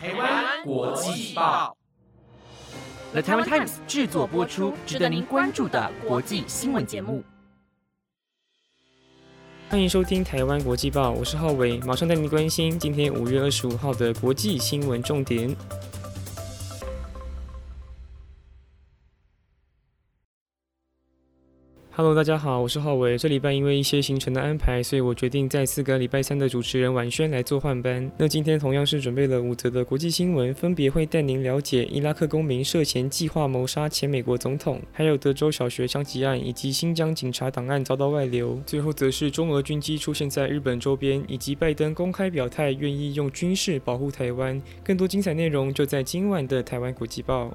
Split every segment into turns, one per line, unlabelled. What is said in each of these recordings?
台湾国际报，The Taiwan Times 制作播出，值得您关注的国际新闻节目。
欢迎收听台湾国际报，我是浩伟，马上带您关心今天五月二十五号的国际新闻重点。Hello，大家好，我是浩伟。这礼拜因为一些行程的安排，所以我决定再次跟礼拜三的主持人婉轩来做换班。那今天同样是准备了五则的国际新闻，分别会带您了解伊拉克公民涉嫌计划谋杀前美国总统，还有德州小学枪击案以及新疆警察档案遭到外流。最后则是中俄军机出现在日本周边，以及拜登公开表态愿意用军事保护台湾。更多精彩内容就在今晚的台湾国际报。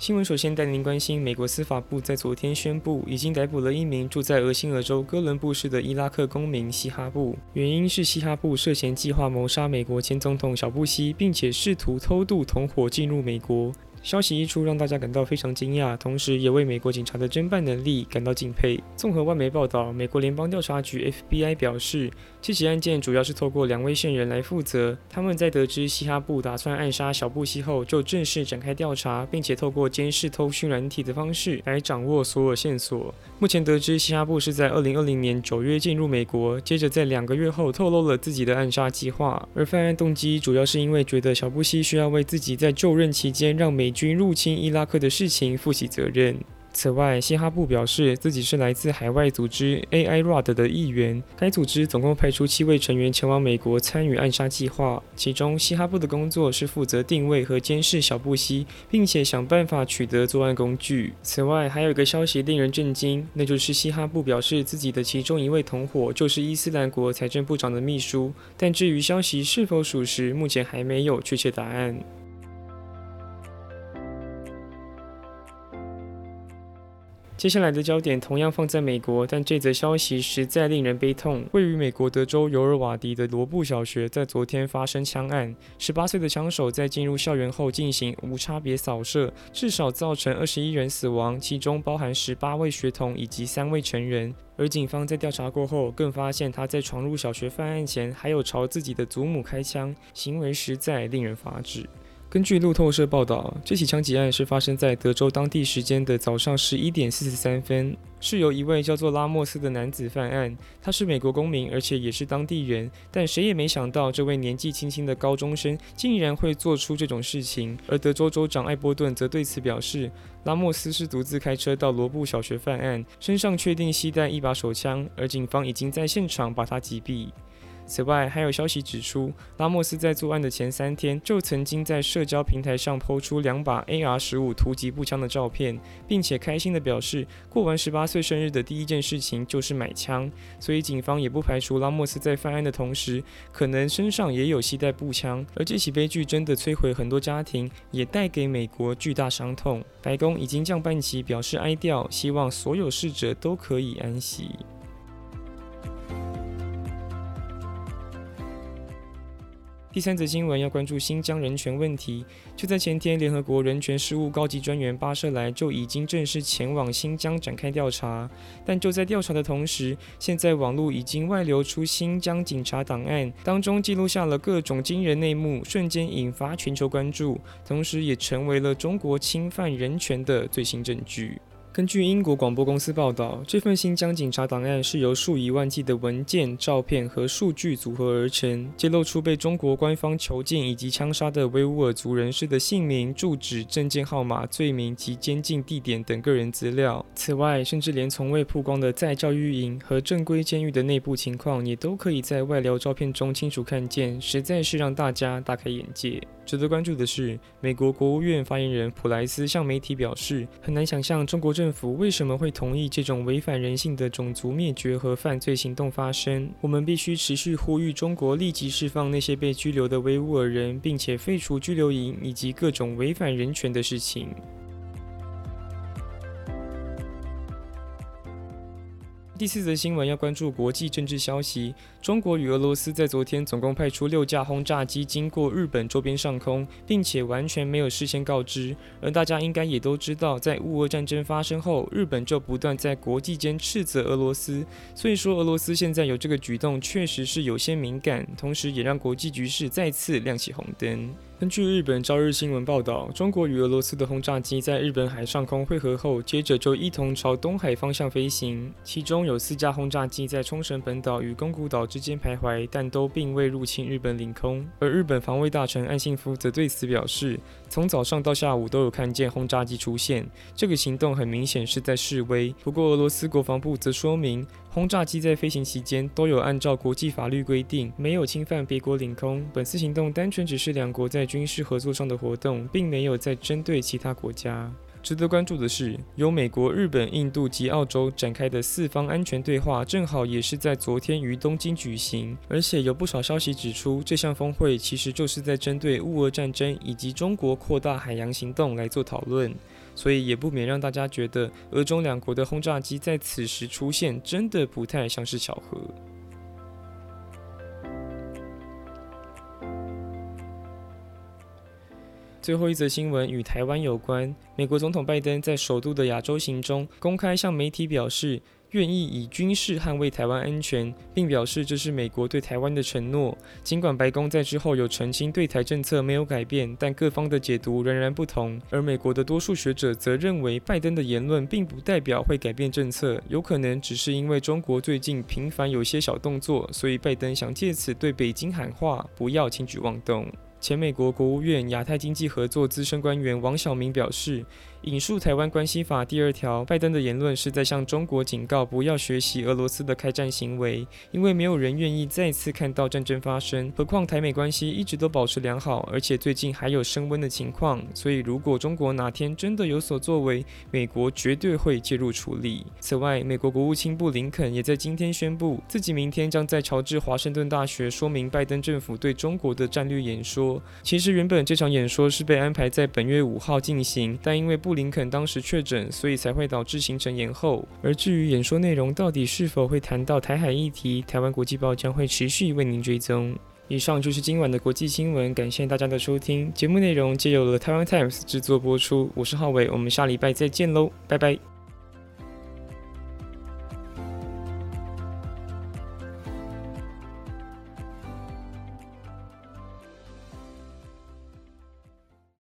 新闻首先带您关心，美国司法部在昨天宣布，已经逮捕了一名住在俄新俄州哥伦布市的伊拉克公民西哈布，原因是西哈布涉嫌计划谋杀美国前总统小布希，并且试图偷渡同伙进入美国。消息一出，让大家感到非常惊讶，同时也为美国警察的侦办能力感到敬佩。综合外媒报道，美国联邦调查局 （FBI） 表示，这起案件主要是透过两位线人来负责。他们在得知西哈布打算暗杀小布希后，就正式展开调查，并且透过监视偷讯软体的方式来掌握所有线索。目前得知，西哈布是在2020年9月进入美国，接着在两个月后透露了自己的暗杀计划。而犯案动机主要是因为觉得小布希需要为自己在就任期间让美军入侵伊拉克的事情负起责任。此外，西哈布表示自己是来自海外组织 AI Rad 的一员。该组织总共派出七位成员前往美国参与暗杀计划，其中西哈布的工作是负责定位和监视小布希，并且想办法取得作案工具。此外，还有一个消息令人震惊，那就是西哈布表示自己的其中一位同伙就是伊斯兰国财政部长的秘书。但至于消息是否属实，目前还没有确切答案。接下来的焦点同样放在美国，但这则消息实在令人悲痛。位于美国德州尤尔瓦迪的罗布小学在昨天发生枪案，十八岁的枪手在进入校园后进行无差别扫射，至少造成二十一人死亡，其中包含十八位学童以及三位成人。而警方在调查过后，更发现他在闯入小学犯案前，还有朝自己的祖母开枪，行为实在令人发指。根据路透社报道，这起枪击案是发生在德州当地时间的早上十一点四十三分，是由一位叫做拉莫斯的男子犯案。他是美国公民，而且也是当地人。但谁也没想到，这位年纪轻轻的高中生竟然会做出这种事情。而德州州长艾波顿则对此表示，拉莫斯是独自开车到罗布小学犯案，身上确定携带一把手枪，而警方已经在现场把他击毙。此外，还有消息指出，拉莫斯在作案的前三天就曾经在社交平台上抛出两把 AR-15 突击步枪的照片，并且开心地表示，过完十八岁生日的第一件事情就是买枪。所以，警方也不排除拉莫斯在犯案的同时，可能身上也有携带步枪。而这起悲剧真的摧毁很多家庭，也带给美国巨大伤痛。白宫已经降半旗，表示哀悼，希望所有逝者都可以安息。第三则新闻要关注新疆人权问题。就在前天，联合国人权事务高级专员巴舍莱就已经正式前往新疆展开调查。但就在调查的同时，现在网络已经外流出新疆警察档案，当中记录下了各种惊人内幕，瞬间引发全球关注，同时也成为了中国侵犯人权的最新证据。根据英国广播公司报道，这份新疆警察档案是由数以万计的文件、照片和数据组合而成，揭露出被中国官方囚禁以及枪杀的维吾尔族人士的姓名、住址、证件号码、罪名及监禁地点等个人资料。此外，甚至连从未曝光的在教育营和正规监狱的内部情况，也都可以在外聊照片中清楚看见，实在是让大家大开眼界。值得关注的是，美国国务院发言人普莱斯向媒体表示，很难想象中国政府为什么会同意这种违反人性的种族灭绝和犯罪行动发生。我们必须持续呼吁中国立即释放那些被拘留的维吾尔人，并且废除拘留营以及各种违反人权的事情。第四则新闻要关注国际政治消息。中国与俄罗斯在昨天总共派出六架轰炸机经过日本周边上空，并且完全没有事先告知。而大家应该也都知道，在乌俄战争发生后，日本就不断在国际间斥责俄罗斯。所以说，俄罗斯现在有这个举动，确实是有些敏感，同时也让国际局势再次亮起红灯。根据日本朝日新闻报道，中国与俄罗斯的轰炸机在日本海上空汇合后，接着就一同朝东海方向飞行。其中有四架轰炸机在冲绳本岛与宫古岛之间徘徊，但都并未入侵日本领空。而日本防卫大臣岸信夫则对此表示，从早上到下午都有看见轰炸机出现，这个行动很明显是在示威。不过，俄罗斯国防部则说明。轰炸机在飞行期间都有按照国际法律规定，没有侵犯别国领空。本次行动单纯只是两国在军事合作上的活动，并没有在针对其他国家。值得关注的是，由美国、日本、印度及澳洲展开的四方安全对话，正好也是在昨天于东京举行。而且有不少消息指出，这项峰会其实就是在针对乌俄战争以及中国扩大海洋行动来做讨论。所以也不免让大家觉得，俄中两国的轰炸机在此时出现，真的不太像是巧合。最后一则新闻与台湾有关，美国总统拜登在首度的亚洲行中，公开向媒体表示。愿意以军事捍卫台湾安全，并表示这是美国对台湾的承诺。尽管白宫在之后有澄清对台政策没有改变，但各方的解读仍然不同。而美国的多数学者则认为，拜登的言论并不代表会改变政策，有可能只是因为中国最近频繁有些小动作，所以拜登想借此对北京喊话，不要轻举妄动。前美国国务院亚太经济合作资深官员王晓明表示。引述《台湾关系法》第二条，拜登的言论是在向中国警告，不要学习俄罗斯的开战行为，因为没有人愿意再次看到战争发生。何况台美关系一直都保持良好，而且最近还有升温的情况，所以如果中国哪天真的有所作为，美国绝对会介入处理。此外，美国国务卿布林肯也在今天宣布，自己明天将在乔治华盛顿大学说明拜登政府对中国的战略演说。其实原本这场演说是被安排在本月五号进行，但因为布布林肯当时确诊，所以才会导致行程延后。而至于演说内容到底是否会谈到台海议题，台湾国际报将会持续为您追踪。以上就是今晚的国际新闻，感谢大家的收听。节目内容皆由了台湾 Times 制作播出，我是浩伟，我们下礼拜再见喽，拜拜。